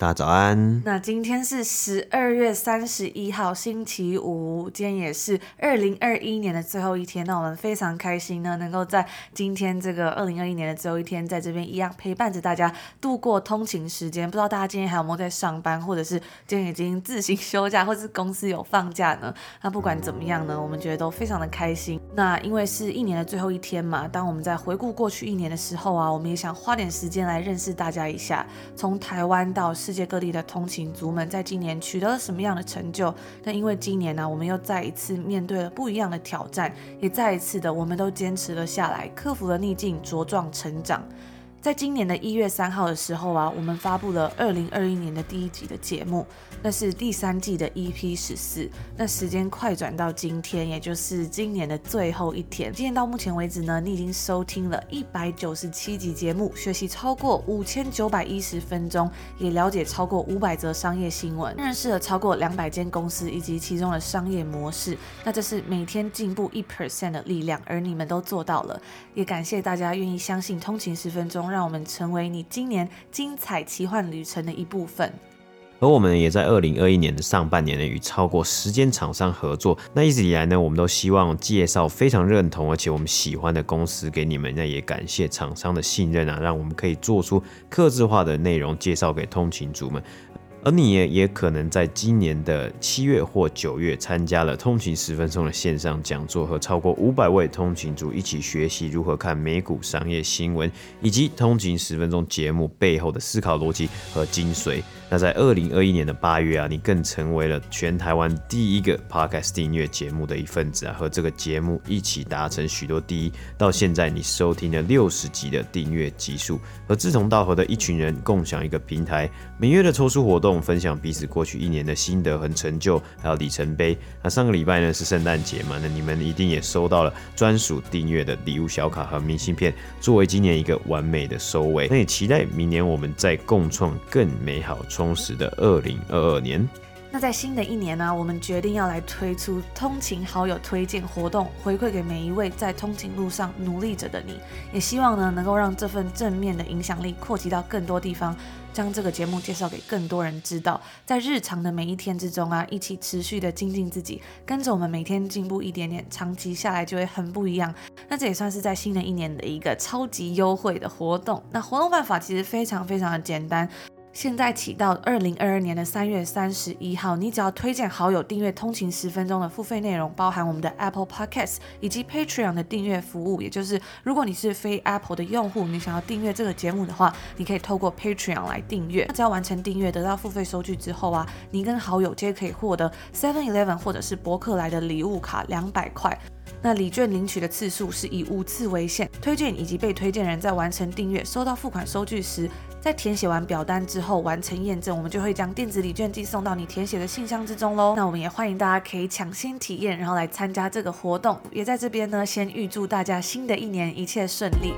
大家早安。那今天是十二月三十一号，星期五，今天也是二零二一年的最后一天。那我们非常开心呢，能够在今天这个二零二一年的最后一天，在这边一样陪伴着大家度过通勤时间。不知道大家今天还有没有在上班，或者是今天已经自行休假，或是公司有放假呢？那不管怎么样呢，我们觉得都非常的开心。那因为是一年的最后一天嘛，当我们在回顾过去一年的时候啊，我们也想花点时间来认识大家一下，从台湾到。世界各地的通勤族们在今年取得了什么样的成就？那因为今年呢、我们又再一次面对了不一样的挑战，也再一次的，我们都坚持了下来，克服了逆境，茁壮成长。在今年的一月三号的时候啊，我们发布了二零二一年的第一集的节目，那是第三季的 EP 十四。那时间快转到今天，也就是今年的最后一天。今天到目前为止呢，你已经收听了一百九十七集节目，学习超过五千九百一十分钟，也了解超过五百则商业新闻，认识了超过两百间公司以及其中的商业模式。那这是每天进步一 percent 的力量，而你们都做到了。也感谢大家愿意相信通勤十分钟。让我们成为你今年精彩奇幻旅程的一部分。而我们也在二零二一年的上半年呢，与超过十间厂商合作。那一直以来呢，我们都希望介绍非常认同而且我们喜欢的公司给你们。那也感谢厂商的信任啊，让我们可以做出客制化的内容介绍给通勤族们。而你也也可能在今年的七月或九月参加了通勤十分钟的线上讲座，和超过五百位通勤族一起学习如何看美股商业新闻，以及通勤十分钟节目背后的思考逻辑和精髓。那在二零二一年的八月啊，你更成为了全台湾第一个 Podcast 订阅节目的一份子啊，和这个节目一起达成许多第一。到现在，你收听了六十集的订阅集数，和志同道合的一群人共享一个平台，每月的抽书活动，分享彼此过去一年的心得和成就，还有里程碑。那上个礼拜呢是圣诞节嘛，那你们一定也收到了专属订阅的礼物小卡和明信片，作为今年一个完美的收尾。那也期待明年我们再共创更美好。充实的二零二二年。那在新的一年呢、我们决定要来推出通勤好友推荐活动，回馈给每一位在通勤路上努力着的你。也希望呢，能够让这份正面的影响力扩及到更多地方，将这个节目介绍给更多人知道。在日常的每一天之中啊，一起持续的精进自己，跟着我们每天进步一点点，长期下来就会很不一样。那这也算是在新的一年的一个超级优惠的活动。那活动办法其实非常非常的简单。现在起到二零二二年的三月三十一号，你只要推荐好友订阅通勤十分钟的付费内容，包含我们的 Apple Podcasts 以及 Patreon 的订阅服务。也就是，如果你是非 Apple 的用户，你想要订阅这个节目的话，你可以透过 Patreon 来订阅。那只要完成订阅，得到付费收据之后啊，你跟好友皆可以获得 Seven Eleven 或者是博客来的礼物卡两百块。那礼券领取的次数是以五次为限。推荐以及被推荐人在完成订阅、收到付款收据时，在填写完表单之后完成验证，我们就会将电子礼券寄送到你填写的信箱之中喽。那我们也欢迎大家可以抢先体验，然后来参加这个活动。也在这边呢，先预祝大家新的一年一切顺利。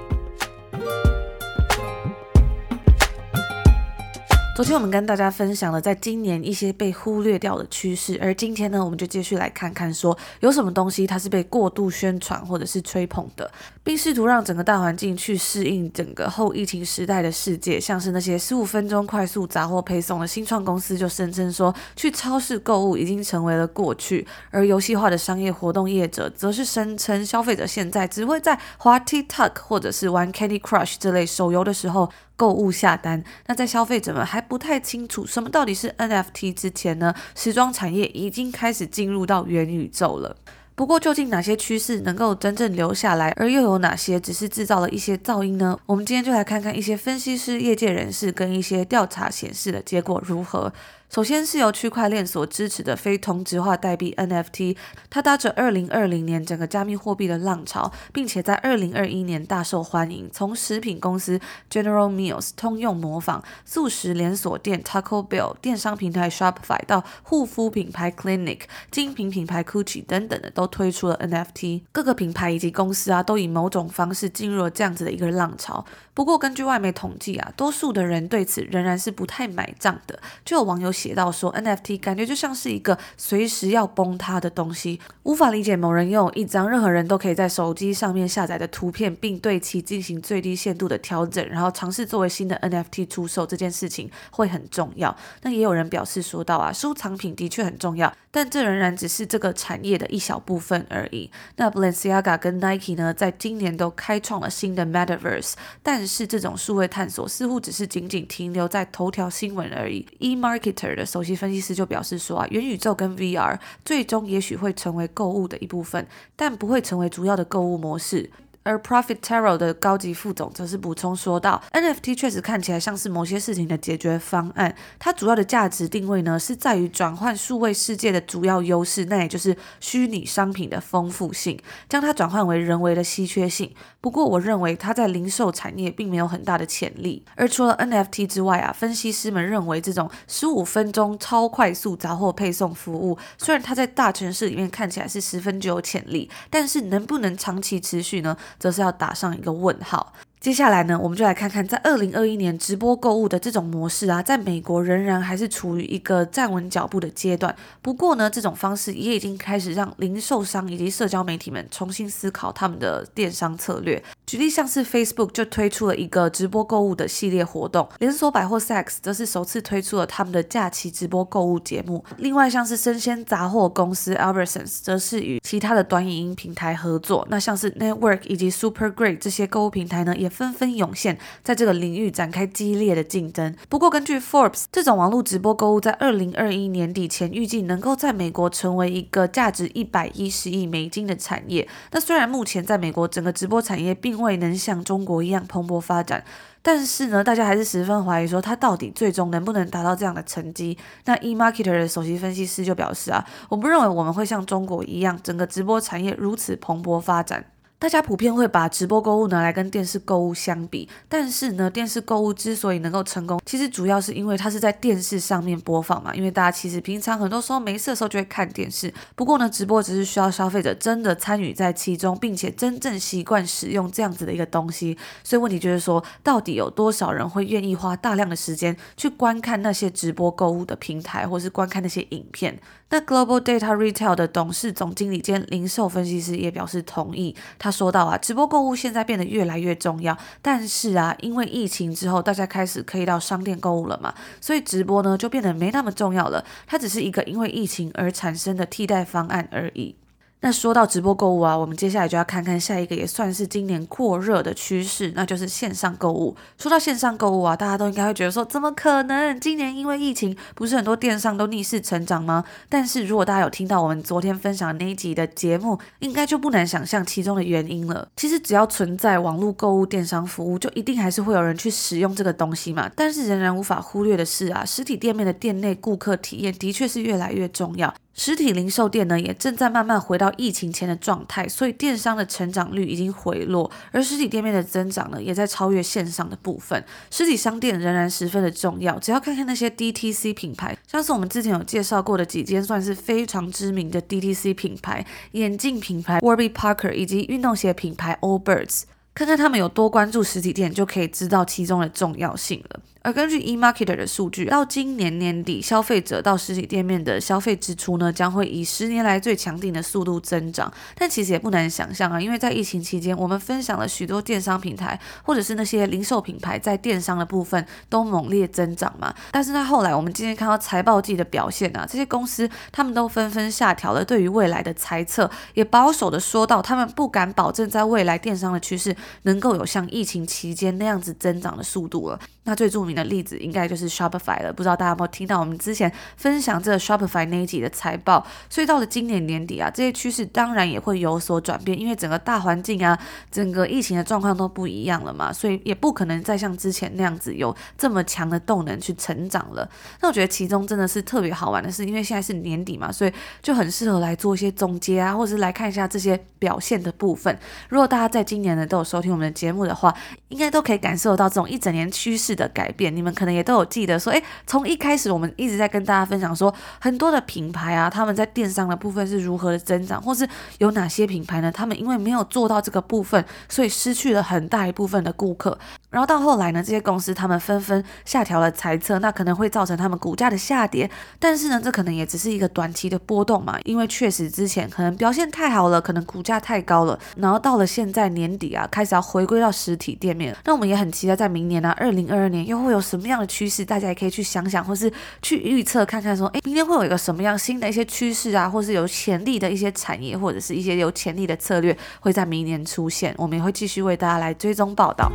昨天我们跟大家分享了在今年一些被忽略掉的趋势，而今天呢，我们就继续来看看说有什么东西它是被过度宣传或者是吹捧的，并试图让整个大环境去适应整个后疫情时代的世界。像是那些十五分钟快速杂货配送的新创公司就声称说，去超市购物已经成为了过去，而游戏化的商业活动业者则是声称消费者现在只会在滑 TikTok 或者是玩 Candy Crush 这类手游的时候。购物下单，那在消费者们还不太清楚什么到底是 NFT 之前呢，时装产业已经开始进入到元宇宙了。不过，究竟哪些趋势能够真正留下来，而又有哪些只是制造了一些噪音呢？我们今天就来看看一些分析师、业界人士跟一些调查显示的结果如何。首先是由区块链所支持的非同质化代币 NFT，它搭着二零二零年整个加密货币的浪潮，并且在二零二一年大受欢迎。从食品公司 General Mills、通用磨坊、速食连锁店 Taco Bell、电商平台 Shopify 到护肤品牌 Clinic、精品品牌 Gucci 等等的，都推出了 NFT。各个品牌以及公司啊，都以某种方式进入了这样子的一个浪潮。不过，根据外媒统计啊，多数的人对此仍然是不太买账的。就有网友写到说，NFT 感觉就像是一个随时要崩塌的东西，无法理解某人拥有一张任何人都可以在手机上面下载的图片，并对其进行最低限度的调整，然后尝试作为新的 NFT 出售这件事情会很重要。那也有人表示说到啊，收藏品的确很重要，但这仍然只是这个产业的一小部分而已。那 Balenciaga 跟 Nike 呢，在今年都开创了新的 Metaverse，但是这种数位探索似乎只是仅仅停留在头条新闻而已。eMarketer 的首席分析师就表示说啊，元宇宙跟 VR 最终也许会成为购物的一部分，但不会成为主要的购物模式。而 Profitero 的高级副总则是补充说道：“NFT 确实看起来像是某些事情的解决方案，它主要的价值定位呢是在于转换数位世界的主要优势，那也就是虚拟商品的丰富性，将它转换为人为的稀缺性。不过，我认为它在零售产业并没有很大的潜力。而除了 NFT 之外啊，分析师们认为这种十五分钟超快速杂货配送服务，虽然它在大城市里面看起来是十分具有潜力，但是能不能长期持续呢？”则是要打上一个问号。接下来呢，我们就来看看，在二零二一年直播购物的这种模式啊，在美国仍然还是处于一个站稳脚步的阶段。不过呢，这种方式也已经开始让零售商以及社交媒体们重新思考他们的电商策略。举例像是 Facebook 就推出了一个直播购物的系列活动，连锁百货 Saks 则是首次推出了他们的假期直播购物节目。另外像是生鲜杂货公司 Albertsons 则是与其他的短影音平台合作。那像是 Network 以及 Super Great 这些购物平台呢，也纷纷涌现，在这个领域展开激烈的竞争。不过，根据 Forbes，这种网络直播购物在二零二一年底前预计能够在美国成为一个价值一百一十亿美金的产业。那虽然目前在美国整个直播产业并因为能像中国一样蓬勃发展，但是呢，大家还是十分怀疑说它到底最终能不能达到这样的成绩。那 eMarketer 的首席分析师就表示啊，我不认为我们会像中国一样，整个直播产业如此蓬勃发展。大家普遍会把直播购物拿来跟电视购物相比，但是呢，电视购物之所以能够成功，其实主要是因为它是在电视上面播放嘛。因为大家其实平常很多时候没事的时候就会看电视，不过呢，直播只是需要消费者真的参与在其中，并且真正习惯使用这样子的一个东西。所以问题就是说，到底有多少人会愿意花大量的时间去观看那些直播购物的平台，或是观看那些影片？那 Global Data Retail 的董事总经理兼零售分析师也表示同意。他说到啊，直播购物现在变得越来越重要，但是啊，因为疫情之后，大家开始可以到商店购物了嘛，所以直播呢就变得没那么重要了。它只是一个因为疫情而产生的替代方案而已。那说到直播购物啊，我们接下来就要看看下一个也算是今年扩热的趋势，那就是线上购物。说到线上购物啊，大家都应该会觉得说，怎么可能？今年因为疫情，不是很多电商都逆势成长吗？但是如果大家有听到我们昨天分享的那一集的节目，应该就不难想象其中的原因了。其实只要存在网络购物电商服务，就一定还是会有人去使用这个东西嘛。但是仍然无法忽略的是啊，实体店面的店内顾客体验的确是越来越重要。实体零售店呢，也正在慢慢回到疫情前的状态，所以电商的成长率已经回落，而实体店面的增长呢，也在超越线上的部分。实体商店仍然十分的重要，只要看看那些 DTC 品牌，像是我们之前有介绍过的几间算是非常知名的 DTC 品牌，眼镜品牌 Warby Parker 以及运动鞋品牌 Allbirds，看看他们有多关注实体店，就可以知道其中的重要性了。而根据 eMarketer 的数据，到今年年底，消费者到实体店面的消费支出呢，将会以十年来最强劲的速度增长。但其实也不难想象啊，因为在疫情期间，我们分享了许多电商平台，或者是那些零售品牌在电商的部分都猛烈增长嘛。但是在后来，我们今天看到财报季的表现啊，这些公司他们都纷纷下调了对于未来的猜测，也保守的说到，他们不敢保证在未来电商的趋势能够有像疫情期间那样子增长的速度了。那最著名名的例子应该就是 Shopify 了。不知道大家有没有听到我们之前分享这个 Shopify 那一集的财报？所以到了今年年底啊，这些趋势当然也会有所转变，因为整个大环境啊，整个疫情的状况都不一样了嘛，所以也不可能再像之前那样子有这么强的动能去成长了。那我觉得其中真的是特别好玩的是，因为现在是年底嘛，所以就很适合来做一些总结啊，或者是来看一下这些表现的部分。如果大家在今年呢都有收听我们的节目的话，应该都可以感受到这种一整年趋势的改变。你们可能也都有记得说，诶，从一开始我们一直在跟大家分享说，很多的品牌啊，他们在电商的部分是如何的增长，或是有哪些品牌呢？他们因为没有做到这个部分，所以失去了很大一部分的顾客。然后到后来呢，这些公司他们纷纷下调了财测，那可能会造成他们股价的下跌。但是呢，这可能也只是一个短期的波动嘛，因为确实之前可能表现太好了，可能股价太高了。然后到了现在年底啊，开始要回归到实体店面。那我们也很期待在明年呢、啊，二零二二年又会会有什么样的趋势？大家也可以去想想，或是去预测看看，说，哎，明年会有一个什么样新的一些趋势啊，或是有潜力的一些产业，或者是一些有潜力的策略，会在明年出现。我们也会继续为大家来追踪报道。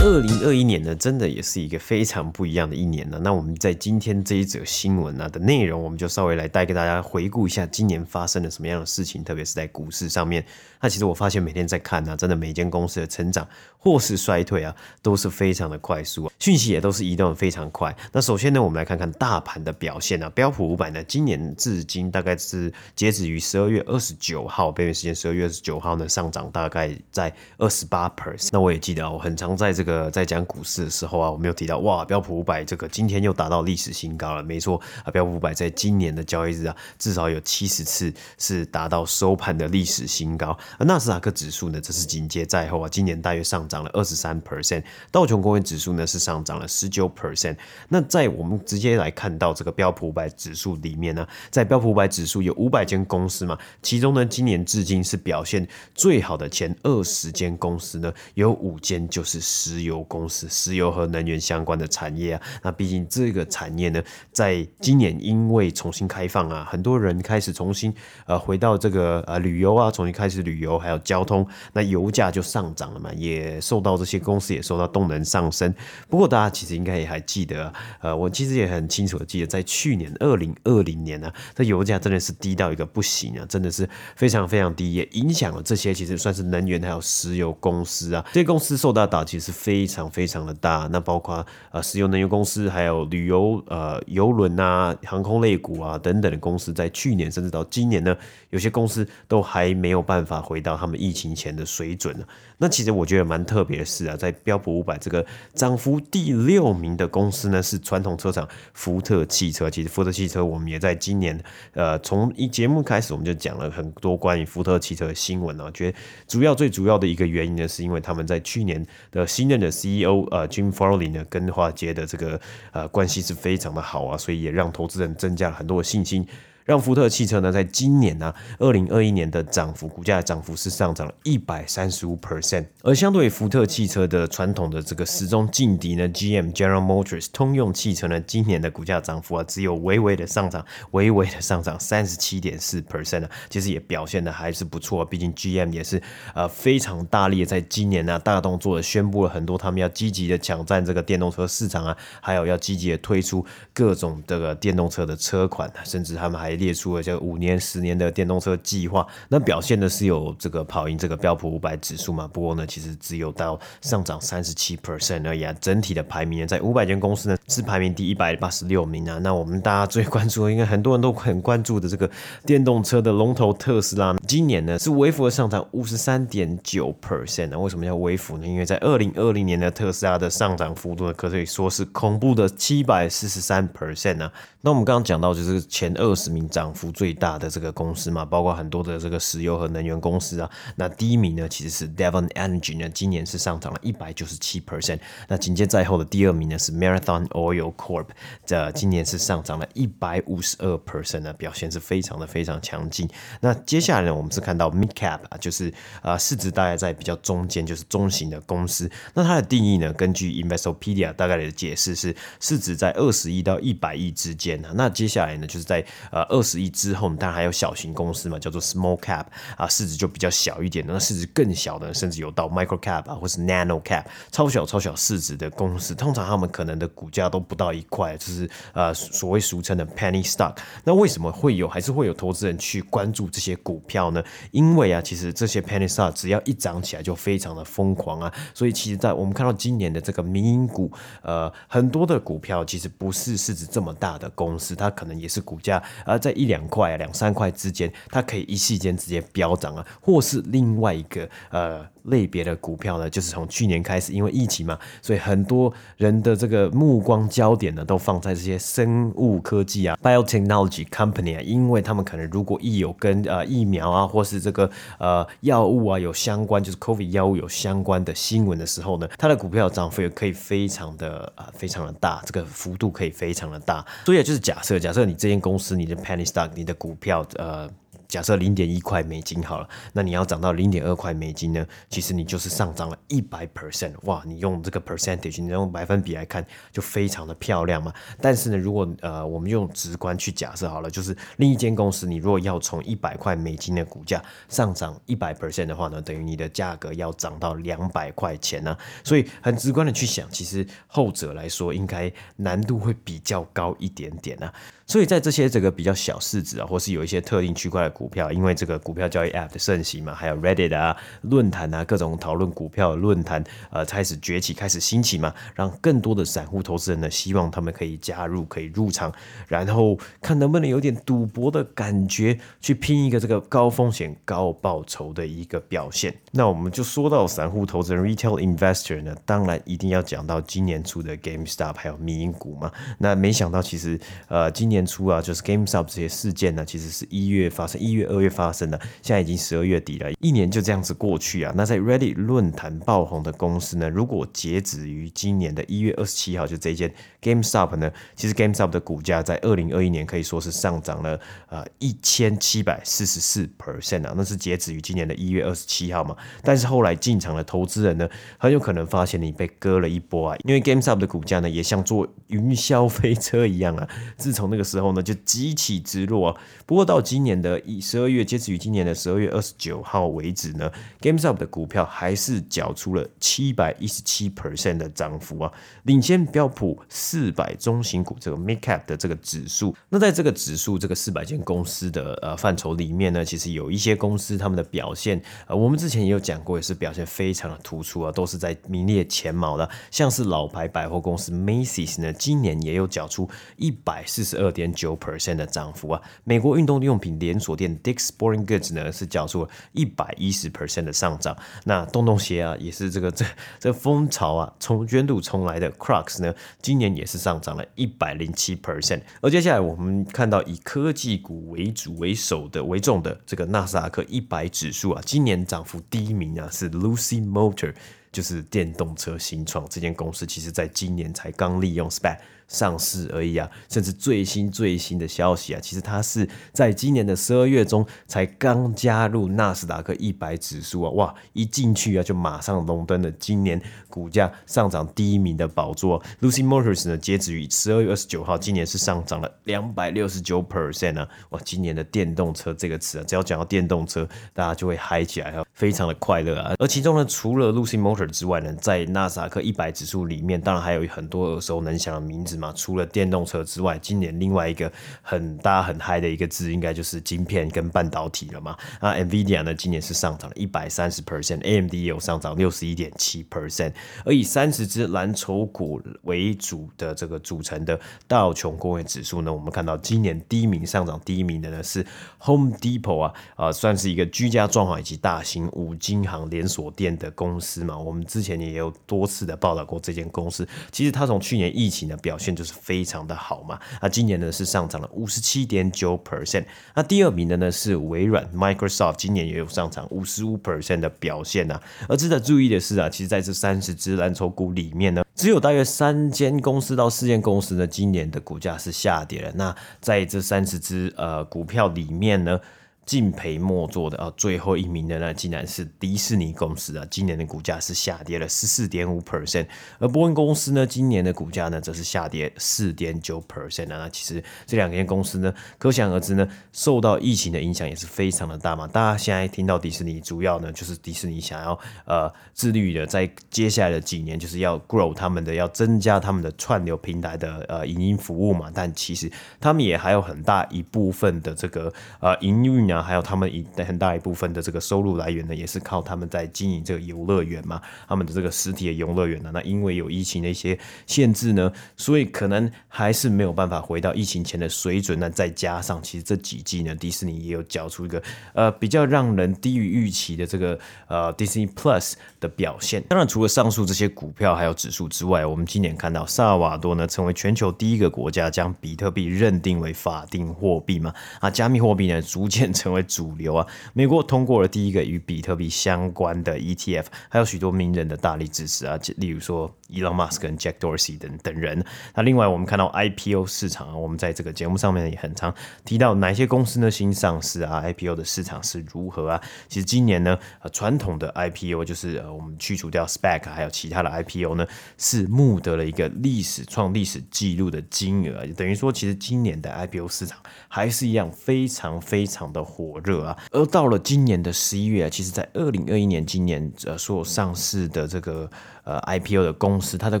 二零二一年呢，真的也是一个非常不一样的一年呢。那我们在今天这一则新闻呢的内容，我们就稍微来带给大家回顾一下今年发生了什么样的事情，特别是在股市上面。那其实我发现每天在看呢，真的每间公司的成长或是衰退啊，都是非常的快速啊，讯息也都是移动的非常快。那首先呢，我们来看看大盘的表现啊。标普五百呢，今年至今大概是截止于十二月二十九号，北美时间十二月二十九号呢，上涨大概在二十八 percent。那我也记得啊，我很常在这个。在讲股市的时候啊，我们有提到哇，标普五百这个今天又达到历史新高了。没错啊，标普五百在今年的交易日啊，至少有七十次是达到收盘的历史新高。而纳斯达克指数呢，则是紧接在后啊，今年大约上涨了二十三 percent。道琼工业指数呢是上涨了十九 percent。那在我们直接来看到这个标普五百指数里面呢，在标普五百指数有五百间公司嘛，其中呢，今年至今是表现最好的前二十间公司呢，有五间就是。石油公司、石油和能源相关的产业啊，那毕竟这个产业呢，在今年因为重新开放啊，很多人开始重新呃回到这个呃旅游啊，重新开始旅游，油还有交通，那油价就上涨了嘛，也受到这些公司也受到动能上升。不过大家其实应该也还记得，呃，我其实也很清楚的记得，在去年二零二零年呢，这油价真的是低到一个不行啊，真的是非常非常低，也影响了这些其实算是能源还有石油公司啊，这些公司受到打击是非。常非常的大，那包括呃石油能源公司，还有旅游呃邮轮啊、航空类股啊等等的公司，在去年甚至到今年呢，有些公司都还没有办法回到他们疫情前的水准呢。那其实我觉得蛮特别的是啊，在标普五百这个涨幅第六名的公司呢，是传统车厂福特汽车。其实福特汽车我们也在今年呃从一节目开始我们就讲了很多关于福特汽车的新闻啊，觉得主要最主要的一个原因呢，是因为他们在去年的新任的 CEO 呃 Jim Farley 呢，跟华尔街的这个呃关系是非常的好啊，所以也让投资人增加了很多的信心。让福特汽车呢，在今年呢，二零二一年的涨幅，股价的涨幅是上涨了一百三十五 percent，而相对于福特汽车的传统的这个始终劲敌呢，GM General Motors 通用汽车呢，今年的股价涨幅啊，只有微微的上涨，微微的上涨三十七点四 percent 啊，其实也表现的还是不错，毕竟 GM 也是呃非常大力的在今年呢，大动作的宣布了很多他们要积极的抢占这个电动车市场啊，还有要积极的推出各种这个电动车的车款，甚至他们还列出了这五年、十年的电动车计划，那表现的是有这个跑赢这个标普五百指数嘛？不过呢，其实只有到上涨三十七 percent 而已啊。整体的排名呢，在五百间公司呢是排名第一百八十六名啊。那我们大家最关注的，应该很多人都很关注的这个电动车的龙头特斯拉，今年呢是微幅的上涨五十三点九 percent 啊。为什么叫微幅呢？因为在二零二零年的特斯拉的上涨幅度呢，可以说是恐怖的七百四十三 percent 啊。那我们刚刚讲到就是前二十名涨幅最大的这个公司嘛，包括很多的这个石油和能源公司啊。那第一名呢其实是 Devon Energy 呢，今年是上涨了一百九十七 percent。那紧接在后的第二名呢是 Marathon Oil Corp，这今年是上涨了一百五十二 percent 呢，表现是非常的非常强劲。那接下来呢，我们是看到 Mid Cap 啊，就是啊市值大概在比较中间，就是中型的公司。那它的定义呢，根据 Investopedia 大概的解释是市值在二十亿到一百亿之间啊。那接下来呢，就是在呃二十亿之后，当然还有小型公司嘛，叫做 small cap 啊，市值就比较小一点的，那市值更小的，甚至有到 micro cap 啊，或是 nano cap，超小超小市值的公司，通常他们可能的股价都不到一块，就是呃所谓俗称的 penny stock。那为什么会有，还是会有投资人去关注这些股票呢？因为啊，其实这些 penny stock 只要一涨起来就非常的疯狂啊，所以其实在我们看到今年的这个民营股，呃，很多的股票其实不是市值这么大的公司，它可能也是股价啊在一两块、两三块之间，它可以一夕间直接飙涨啊，或是另外一个呃。类别的股票呢，就是从去年开始，因为疫情嘛，所以很多人的这个目光焦点呢，都放在这些生物科技啊，biotechnology company 啊，因为他们可能如果一有跟呃疫苗啊，或是这个呃药物啊有相关，就是 COVID 药物有相关的新闻的时候呢，它的股票涨幅也可以非常的啊、非常的大，这个幅度可以非常的大。所以就是假设，假设你这间公司你的 penny stock，你的股票呃。假设零点一块美金好了，那你要涨到零点二块美金呢？其实你就是上涨了一百 percent，哇！你用这个 percentage，你用百分比来看，就非常的漂亮嘛。但是呢，如果呃我们用直观去假设好了，就是另一间公司，你如果要从一百块美金的股价上涨一百 percent 的话呢，等于你的价格要涨到两百块钱呢。所以很直观的去想，其实后者来说应该难度会比较高一点点啊。所以在这些这个比较小市值啊，或是有一些特定区块的股股票，因为这个股票交易 App 的盛行嘛，还有 Reddit 啊、论坛啊、各种讨论股票的论坛，呃，开始崛起、开始兴起嘛，让更多的散户投资人呢，希望他们可以加入、可以入场，然后看能不能有点赌博的感觉，去拼一个这个高风险高报酬的一个表现。那我们就说到散户投资人 Retail Investor 呢，当然一定要讲到今年初的 GameStop 还有迷因股嘛。那没想到其实呃今。年初啊，就是 GameStop 这些事件呢，其实是一月发生，一月、二月发生的，现在已经十二月底了，一年就这样子过去啊。那在 Reddit 论坛爆红的公司呢，如果截止于今年的一月二十七号，就这一间 GameStop 呢，其实 GameStop 的股价在二零二一年可以说是上涨了呃一千七百四十四 percent 啊，那是截止于今年的一月二十七号嘛。但是后来进场的投资人呢，很有可能发现你被割了一波啊，因为 GameStop 的股价呢，也像坐云霄飞车一样啊，自从那个。时候呢，就急起直落啊。不过到今年的一十二月，截止于今年的十二月二十九号为止呢，GameStop 的股票还是缴出了七百一十七 percent 的涨幅啊，领先标普四百中型股这个 Mid Cap 的这个指数。那在这个指数这个四百间公司的呃范畴里面呢，其实有一些公司他们的表现，呃，我们之前也有讲过，也是表现非常的突出啊，都是在名列前茅的。像是老牌百货公司 Macy's 呢，今年也有缴出一百四十二点九 percent 的涨幅啊，美国运动用品连锁店 Dick's Sporting Goods 呢是缴出一百一十 percent 的上涨。那洞洞鞋啊，也是这个这这风潮啊，从卷土重来的 Crocs 呢，今年也是上涨了一百零七 percent。而接下来我们看到以科技股为主为首的为重的这个纳斯达克一百指数啊，今年涨幅第一名啊是 Lucy Motor，就是电动车新创这间公司，其实在今年才刚利用 SPAC。上市而已啊，甚至最新最新的消息啊，其实它是在今年的十二月中才刚加入纳斯达克一百指数啊，哇，一进去啊就马上荣登了今年股价上涨第一名的宝座。Lucy Motors 呢，截止于十二月二十九号，今年是上涨了两百六十九 percent 啊，哇，今年的电动车这个词啊，只要讲到电动车，大家就会嗨起来啊，非常的快乐啊。而其中呢，除了 Lucy Motors 之外呢，在纳斯达克一百指数里面，当然还有很多耳熟能详的名字嘛。除了电动车之外，今年另外一个很大很嗨的一个字，应该就是晶片跟半导体了嘛。那 NVIDIA 呢，今年是上涨了一百三十 percent，AMD 也有上涨六十一点七 percent。而以三十只蓝筹股为主的这个组成的道琼工业指数呢，我们看到今年第一名上涨第一名的呢是 Home Depot 啊，啊、算是一个居家装潢以及大型五金行连锁店的公司嘛。我们之前也有多次的报道过这间公司，其实它从去年疫情的表现。就是非常的好嘛，那今年呢是上涨了五十七点九 percent，那第二名的呢是微软 Microsoft，今年也有上涨五十五 percent 的表现啊。而值得注意的是啊，其实在这三十只蓝筹股里面呢，只有大约三间公司到四间公司呢，今年的股价是下跌了。那在这三十只呃股票里面呢。敬陪末座的啊，最后一名的呢，竟然是迪士尼公司啊，今年的股价是下跌了十四点五 percent，而波音公司呢，今年的股价呢，则是下跌四点九 percent 啊。那其实这两间公司呢，可想而知呢，受到疫情的影响也是非常的大嘛。大家现在听到迪士尼，主要呢就是迪士尼想要呃自律的，在接下来的几年就是要 grow 他们的，要增加他们的串流平台的呃影音服务嘛。但其实他们也还有很大一部分的这个呃营运啊。还有他们一很大一部分的这个收入来源呢，也是靠他们在经营这个游乐园嘛，他们的这个实体的游乐园呢，那因为有疫情的一些限制呢，所以可能还是没有办法回到疫情前的水准。那再加上其实这几季呢，迪士尼也有缴出一个呃比较让人低于预期的这个呃 Disney Plus 的表现。当然，除了上述这些股票还有指数之外，我们今年看到萨瓦多呢成为全球第一个国家将比特币认定为法定货币嘛，啊，加密货币呢逐渐成成为主流啊！美国通过了第一个与比特币相关的 ETF，还有许多名人的大力支持啊，例如说 Elon Musk 跟 Jack Dorsey 等等人。那另外我们看到 IPO 市场啊，我们在这个节目上面也很常提到哪些公司呢新上市啊，IPO 的市场是如何啊？其实今年呢，呃，传统的 IPO 就是呃我们去除掉 SPAC 还有其他的 IPO 呢，是募得了一个历史创历史记录的金额，等于说其实今年的 IPO 市场还是一样非常非常的火热。啊，而到了今年的十一月啊，其实，在二零二一年今年呃所有上市的这个。呃，IPO 的公司，它的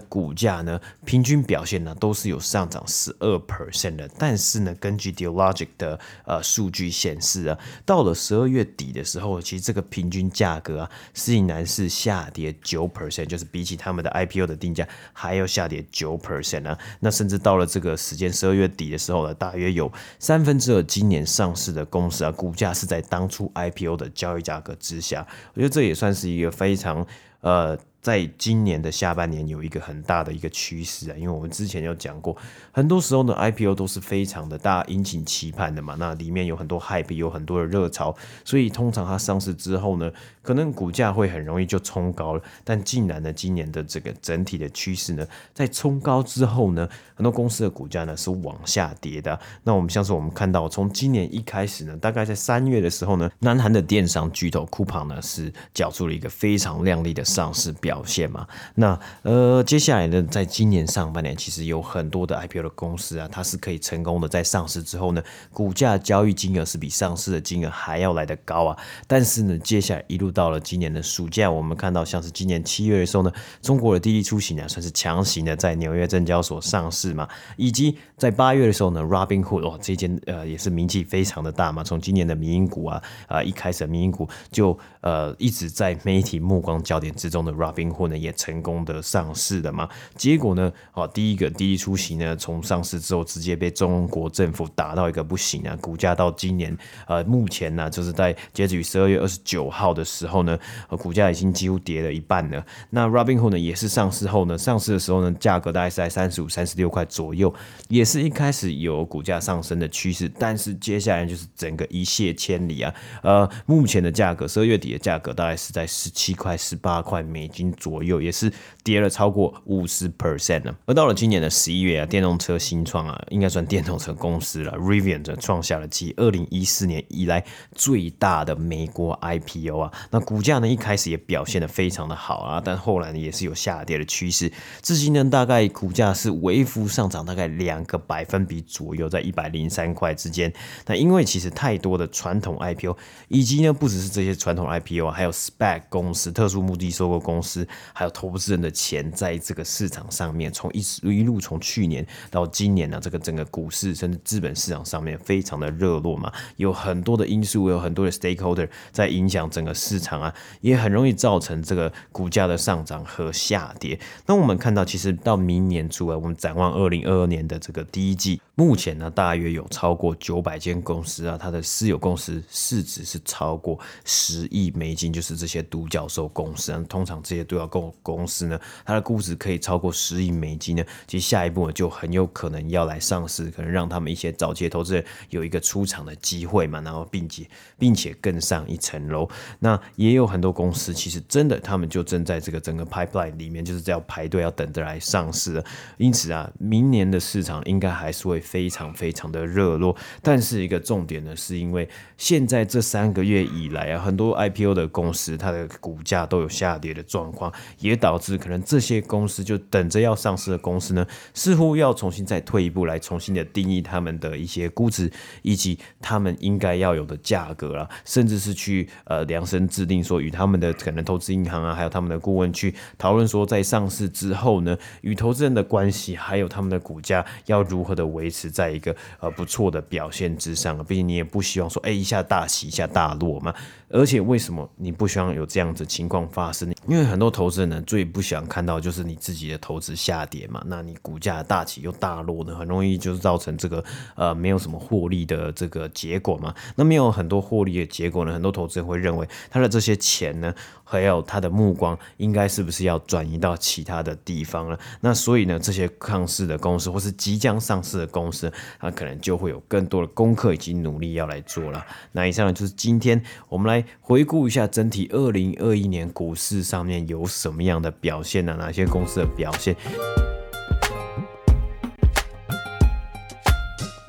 股价呢，平均表现呢，都是有上涨十二 percent 的。但是呢，根据 Dealogic 的呃数据显示啊，到了十二月底的时候，其实这个平均价格啊，竟然是下跌九 percent，就是比起他们的 IPO 的定价还要下跌九 percent 啊。那甚至到了这个时间，十二月底的时候呢，大约有三分之二今年上市的公司啊，股价是在当初 IPO 的交易价格之下。我觉得这也算是一个非常呃。在今年的下半年有一个很大的一个趋势啊，因为我们之前有讲过，很多时候呢 IPO 都是非常的大殷勤期盼的嘛，那里面有很多 hype，有很多的热潮，所以通常它上市之后呢，可能股价会很容易就冲高了。但竟然呢，今年的这个整体的趋势呢，在冲高之后呢，很多公司的股价呢是往下跌的。那我们像是我们看到，从今年一开始呢，大概在三月的时候呢，南韩的电商巨头 Coupang 呢是缴出了一个非常亮丽的上市表。表现嘛，那呃，接下来呢，在今年上半年，其实有很多的 IPO 的公司啊，它是可以成功的在上市之后呢，股价交易金额是比上市的金额还要来得高啊。但是呢，接下来一路到了今年的暑假，我们看到像是今年七月的时候呢，中国的滴滴出行啊，算是强行的在纽约证交所上市嘛，以及在八月的时候呢，Robinhood 哇，这间呃也是名气非常的大嘛，从今年的民营股啊啊、一开始的民营股就呃一直在媒体目光焦点之中的 Robin。或呢也成功的上市了嘛？结果呢？哦，第一个第一出行呢，从上市之后直接被中国政府打到一个不行啊！股价到今年呃，目前呢，就是在截止于十二月二十九号的时候呢，呃，股价已经几乎跌了一半了。那 Robinhood 呢，也是上市后呢，上市的时候呢，价格大概是在三十五、三十六块左右，也是一开始有股价上升的趋势，但是接下来就是整个一泻千里啊！呃，目前的价格，十二月底的价格大概是在十七块、十八块美金。左右也是跌了超过五十 percent 呢。而到了今年的十一月啊，电动车新创啊，应该算电动车公司了，Rivian 创下了继二零一四年以来最大的美国 IPO 啊。那股价呢，一开始也表现得非常的好啊，但后来呢，也是有下跌的趋势。至今呢，大概股价是微幅上涨，大概两个百分比左右，在一百零三块之间。那因为其实太多的传统 IPO，以及呢，不只是这些传统 IPO 啊，还有 SPAC 公司、特殊目的收购公司。还有投资人的钱在这个市场上面，从一一路从去年到今年呢，这个整个股市甚至资本市场上面非常的热络嘛，有很多的因素，有很多的 stakeholder 在影响整个市场啊，也很容易造成这个股价的上涨和下跌。那我们看到，其实到明年初啊，我们展望二零二二年的这个第一季，目前呢，大约有超过九百间公司啊，它的私有公司市值是超过十亿美金，就是这些独角兽公司啊，通常这些都要。公公司呢，它的估值可以超过十亿美金呢，其实下一步呢就很有可能要来上市，可能让他们一些早期的投资人有一个出场的机会嘛，然后并且并且更上一层楼。那也有很多公司，其实真的他们就正在这个整个 pipeline 里面，就是要排队要等着来上市。因此啊，明年的市场应该还是会非常非常的热络。但是一个重点呢，是因为现在这三个月以来啊，很多 IPO 的公司它的股价都有下跌的状况，也导致可能这些公司就等着要上市的公司呢，似乎要重新再退一步来重新的定义他们的一些估值，以及他们应该要有的价格啦，甚至是去呃量身制定说与他们的可能投资银行啊，还有他们的顾问去讨论说，在上市之后呢，与投资人的关系，还有他们的股价要如何的维是在一个呃不错的表现之上。毕竟你也不希望说，哎，一下大起，一下大落嘛。而且为什么你不希望有这样子情况发生？因为很多投资人呢，最不想看到就是你自己的投资下跌嘛。那你股价大起又大落呢，很容易就是造成这个呃没有什么获利的这个结果嘛。那没有很多获利的结果呢，很多投资人会认为他的这些钱呢，还有他的目光应该是不是要转移到其他的地方了？那所以呢，这些上市的公司或是即将上市的公司，它可能就会有更多的功课以及努力要来做了。那以上呢，就是今天我们来。回顾一下整体二零二一年股市上面有什么样的表现呢？哪些公司的表现？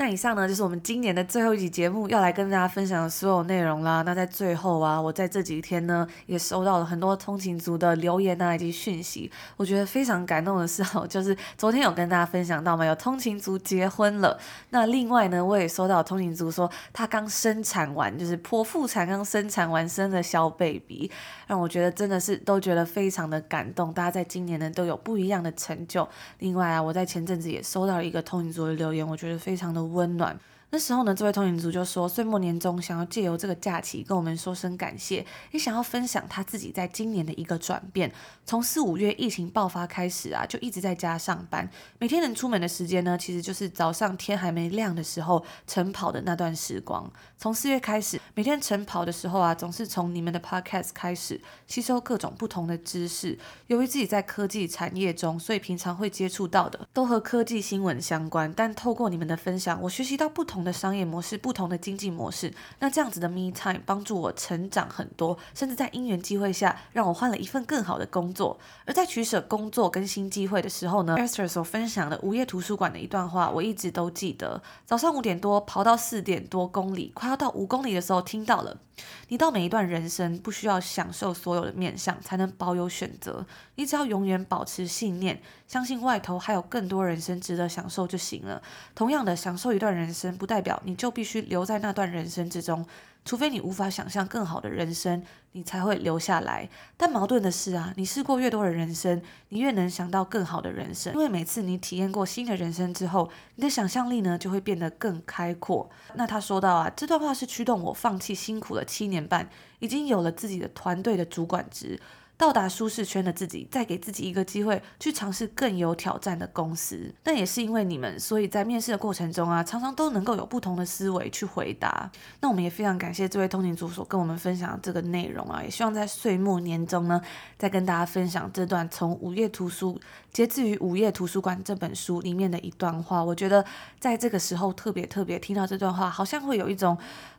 那以上呢，就是我们今年的最后一集节目要来跟大家分享的所有内容啦。那在最后啊，我在这几天呢，也收到了很多通勤族的留言啊以及讯息。我觉得非常感动的是哦，就是昨天有跟大家分享到嘛，有通勤族结婚了。那另外呢，我也收到通勤族说他刚生产完，就是剖腹产刚生产完生的小 baby，让我觉得真的是都觉得非常的感动。大家在今年呢都有不一样的成就。另外啊，我在前阵子也收到一个通勤族的留言，我觉得非常的。温暖。那时候呢，这位通勤族就说，岁末年终想要借由这个假期跟我们说声感谢，也想要分享他自己在今年的一个转变。从四五月疫情爆发开始啊，就一直在家上班，每天能出门的时间呢，其实就是早上天还没亮的时候晨跑的那段时光。从四月开始，每天晨跑的时候啊，总是从你们的 podcast 开始吸收各种不同的知识。由于自己在科技产业中，所以平常会接触到的都和科技新闻相关。但透过你们的分享，我学习到不同的商业模式，不同的经济模式，那这样子的 me time 帮助我成长很多，甚至在因缘机会下，让我换了一份更好的工作。而在取舍工作跟新机会的时候呢，Esther 所分享的午夜图书馆的一段话，我一直都记得。早上五点多跑到四点多公里，快要到五公里的时候，听到了。你到每一段人生，不需要享受所有的面向，才能保有选择。你只要永远保持信念，相信外头还有更多人生值得享受就行了。同样的，享受一段人生，不代表你就必须留在那段人生之中。除非你无法想象更好的人生，你才会留下来。但矛盾的是啊，你试过越多的人生，你越能想到更好的人生。因为每次你体验过新的人生之后，你的想象力呢就会变得更开阔。那他说到啊，这段话是驱动我放弃辛苦了七年半，已经有了自己的团队的主管职。到达舒适圈的自己，再给自己一个机会去尝试更有挑战的公司。那也是因为你们，所以在面试的过程中啊，常常都能够有不同的思维去回答。那我们也非常感谢这位通勤族所跟我们分享这个内容啊，也希望在岁末年终呢，再跟大家分享这段从午夜图书，节自于午夜图书馆这本书里面的一段话。我觉得在这个时候特别特别听到这段话，好像会有一种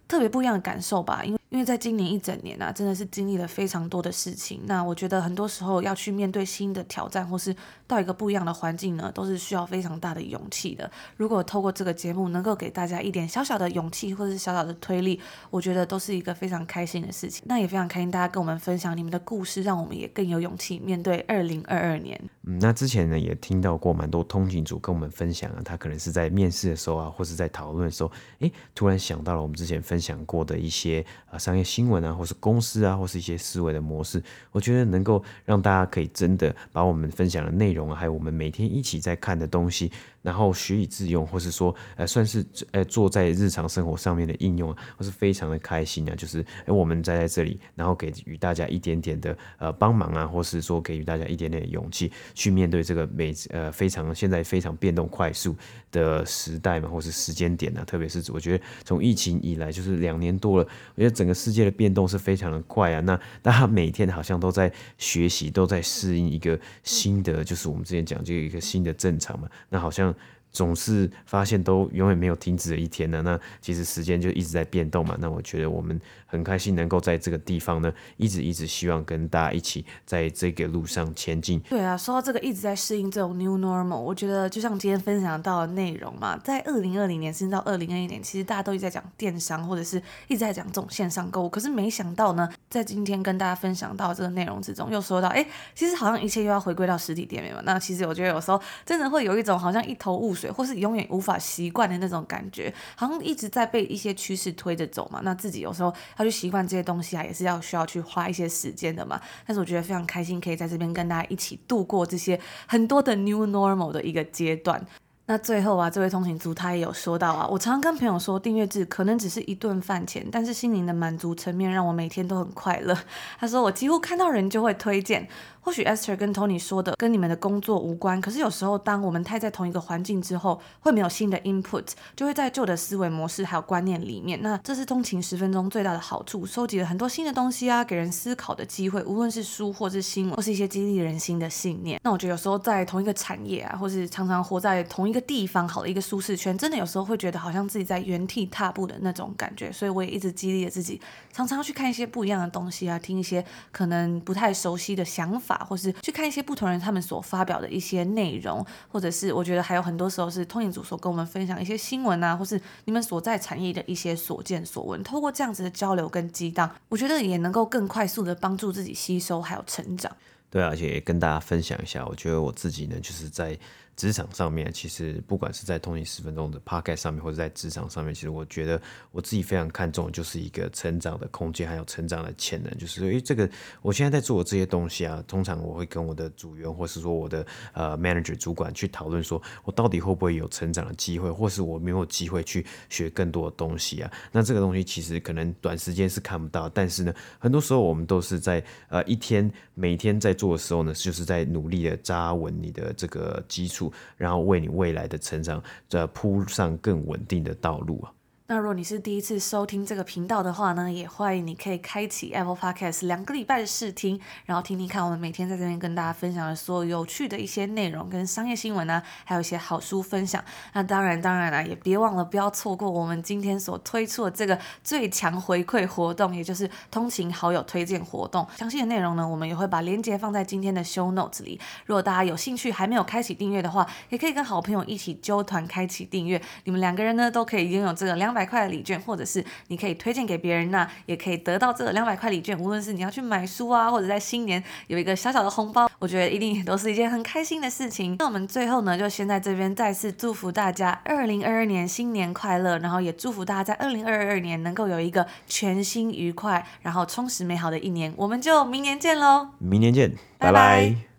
特别不一样的感受吧，因。因为在今年一整年啊，真的是经历了非常多的事情。那我觉得很多时候要去面对新的挑战，或是到一个不一样的环境呢，都是需要非常大的勇气的。如果透过这个节目能够给大家一点小小的勇气，或是小小的推力，我觉得都是一个非常开心的事情。那也非常开心大家跟我们分享你们的故事，让我们也更有勇气面对二零二二年。嗯，那之前呢也听到过蛮多通勤族跟我们分享啊，他可能是在面试的时候啊，或是在讨论的时候，诶，突然想到了我们之前分享过的一些商业新闻啊。或是公司啊，或是一些思维的模式，我觉得能够让大家可以真的把我们分享的内容啊，还有我们每天一起在看的东西，然后学以致用，或是说，呃，算是呃做在日常生活上面的应用，我是非常的开心啊。就是，哎，我们在在这里，然后给予大家一点点的呃帮忙啊，或是说给予大家一点点的勇气，去面对这个每呃非常现在非常变动快速的时代嘛，或是时间点啊。特别是我觉得从疫情以来，就是两年多了，我觉得整个世界的变动。是非常的快啊，那大家每天好像都在学习，都在适应一个新的，就是我们之前讲这个一个新的正常嘛。那好像总是发现都永远没有停止的一天呢。那其实时间就一直在变动嘛。那我觉得我们很开心能够在这个地方呢，一直一直希望跟大家一起在这个路上前进。对啊，说到这个一直在适应这种 new normal，我觉得就像今天分享到的内容嘛，在二零二零年甚至到二零二一年，其实大家都一直在讲电商，或者是一直在讲这种线上购物。可是没想到呢，在今天跟大家分享到这个内容之中，又说到，哎，其实好像一切又要回归到实体店面嘛。那其实我觉得有时候真的会有一种好像一头雾水，或是永远无法习惯的那种感觉，好像一直在被一些趋势推着走嘛。那自己有时候要去习惯这些东西啊，也是要需要去花一些时间的嘛。但是我觉得非常开心，可以在这边跟大家一起度过这些很多的 new normal 的一个阶段。那最后啊，这位通勤族他也有说到啊，我常常跟朋友说，订阅制可能只是一顿饭钱，但是心灵的满足层面让我每天都很快乐。他说我几乎看到人就会推荐。或许 Esther 跟 Tony 说的跟你们的工作无关，可是有时候当我们太在同一个环境之后，会没有新的 input，就会在旧的思维模式还有观念里面。那这是通勤十分钟最大的好处，收集了很多新的东西啊，给人思考的机会，无论是书或是新闻，或是一些激励人心的信念。那我觉得有时候在同一个产业啊，或是常常活在同一个地方，好的一个舒适圈，真的有时候会觉得好像自己在原地踏步的那种感觉。所以我也一直激励着自己，常常去看一些不一样的东西啊，听一些可能不太熟悉的想法。或是去看一些不同人他们所发表的一些内容，或者是我觉得还有很多时候是通勤组所跟我们分享一些新闻啊，或是你们所在产业的一些所见所闻。透过这样子的交流跟激荡，我觉得也能够更快速的帮助自己吸收还有成长。对啊，而且跟大家分享一下，我觉得我自己呢，就是在。职场上面，其实不管是在通勤十分钟的 podcast 上面，或者在职场上面，其实我觉得我自己非常看重就是一个成长的空间，还有成长的潜能。就是因为这个，我现在在做的这些东西啊，通常我会跟我的组员，或是说我的呃 manager 主管去讨论，说我到底会不会有成长的机会，或是我没有机会去学更多的东西啊？那这个东西其实可能短时间是看不到，但是呢，很多时候我们都是在呃一天每天在做的时候呢，就是在努力的扎稳你的这个基础。然后为你未来的成长，再铺上更稳定的道路啊。那如果你是第一次收听这个频道的话呢，也欢迎你可以开启 Apple Podcast 两个礼拜的试听，然后听听看我们每天在这边跟大家分享的所有有趣的一些内容跟商业新闻啊，还有一些好书分享。那当然当然啦，也别忘了不要错过我们今天所推出的这个最强回馈活动，也就是通勤好友推荐活动。详细的内容呢，我们也会把链接放在今天的 Show Notes 里。如果大家有兴趣还没有开启订阅的话，也可以跟好朋友一起揪团开启订阅，你们两个人呢都可以拥有这个两。百块的礼券，或者是你可以推荐给别人，那也可以得到这个两百块礼券。无论是你要去买书啊，或者在新年有一个小小的红包，我觉得一定都是一件很开心的事情。那我们最后呢，就先在这边再次祝福大家二零二二年新年快乐，然后也祝福大家在二零二二年能够有一个全新愉快，然后充实美好的一年。我们就明年见喽！明年见，拜拜。拜拜。